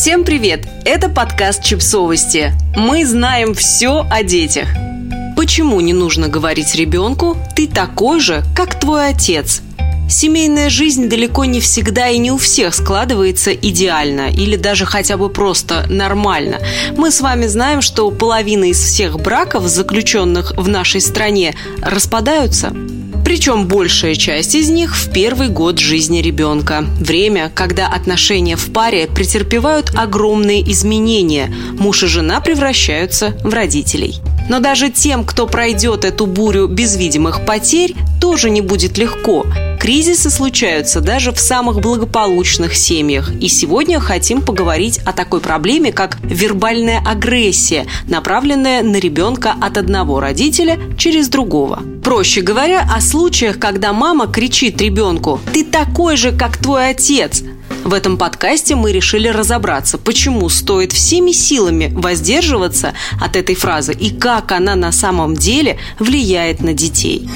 Всем привет! Это подкаст «Чипсовости». Мы знаем все о детях. Почему не нужно говорить ребенку «ты такой же, как твой отец»? Семейная жизнь далеко не всегда и не у всех складывается идеально или даже хотя бы просто нормально. Мы с вами знаем, что половина из всех браков, заключенных в нашей стране, распадаются. Причем большая часть из них в первый год жизни ребенка. Время, когда отношения в паре претерпевают огромные изменения. Муж и жена превращаются в родителей. Но даже тем, кто пройдет эту бурю без видимых потерь, тоже не будет легко. Кризисы случаются даже в самых благополучных семьях. И сегодня хотим поговорить о такой проблеме, как вербальная агрессия, направленная на ребенка от одного родителя через другого. Проще говоря, о случаях, когда мама кричит ребенку «Ты такой же, как твой отец!» В этом подкасте мы решили разобраться, почему стоит всеми силами воздерживаться от этой фразы и как она на самом деле влияет на детей.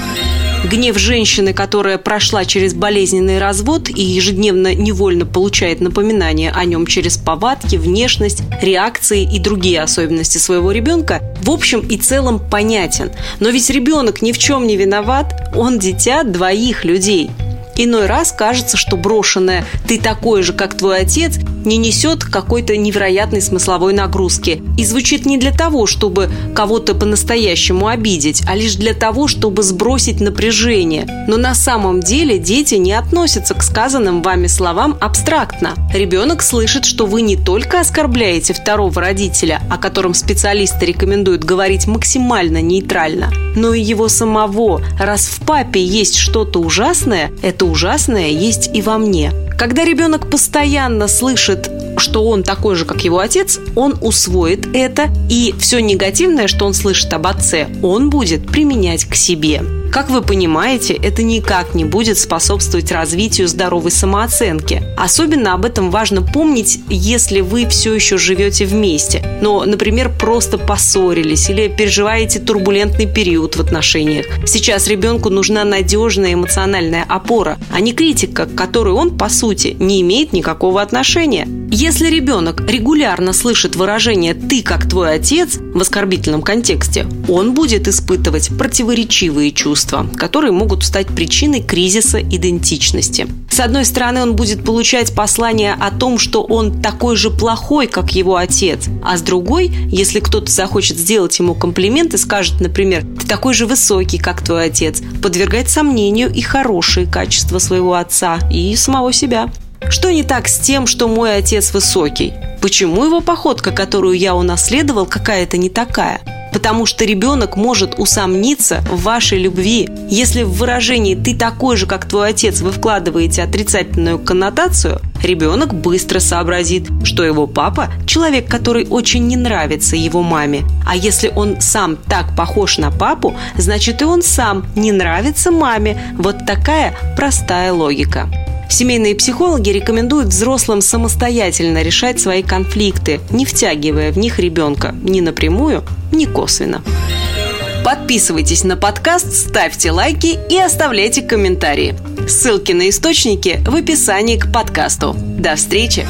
Гнев женщины, которая прошла через болезненный развод и ежедневно невольно получает напоминания о нем через повадки, внешность, реакции и другие особенности своего ребенка, в общем и целом понятен. Но ведь ребенок ни в чем не виноват, он дитя двоих людей – Иной раз кажется, что брошенное «ты такой же, как твой отец» не несет какой-то невероятной смысловой нагрузки и звучит не для того, чтобы кого-то по-настоящему обидеть, а лишь для того, чтобы сбросить напряжение. Но на самом деле дети не относятся к сказанным вами словам абстрактно. Ребенок слышит, что вы не только оскорбляете второго родителя, о котором специалисты рекомендуют говорить максимально нейтрально, но и его самого. Раз в папе есть что-то ужасное, это ужасное есть и во мне. Когда ребенок постоянно слышит что он такой же, как его отец, он усвоит это, и все негативное, что он слышит об отце, он будет применять к себе. Как вы понимаете, это никак не будет способствовать развитию здоровой самооценки. Особенно об этом важно помнить, если вы все еще живете вместе, но, например, просто поссорились или переживаете турбулентный период в отношениях. Сейчас ребенку нужна надежная эмоциональная опора, а не критика, к которой он, по сути, не имеет никакого отношения. Если ребенок регулярно слышит выражение «ты как твой отец» в оскорбительном контексте, он будет испытывать противоречивые чувства, которые могут стать причиной кризиса идентичности. С одной стороны, он будет получать послание о том, что он такой же плохой, как его отец, а с другой, если кто-то захочет сделать ему комплимент и скажет, например, «ты такой же высокий, как твой отец», подвергать сомнению и хорошие качества своего отца и самого себя. Что не так с тем, что мой отец высокий? Почему его походка, которую я унаследовал, какая-то не такая? Потому что ребенок может усомниться в вашей любви. Если в выражении «ты такой же, как твой отец» вы вкладываете отрицательную коннотацию, ребенок быстро сообразит, что его папа – человек, который очень не нравится его маме. А если он сам так похож на папу, значит и он сам не нравится маме. Вот такая простая логика. Семейные психологи рекомендуют взрослым самостоятельно решать свои конфликты, не втягивая в них ребенка ни напрямую, ни косвенно. Подписывайтесь на подкаст, ставьте лайки и оставляйте комментарии. Ссылки на источники в описании к подкасту. До встречи!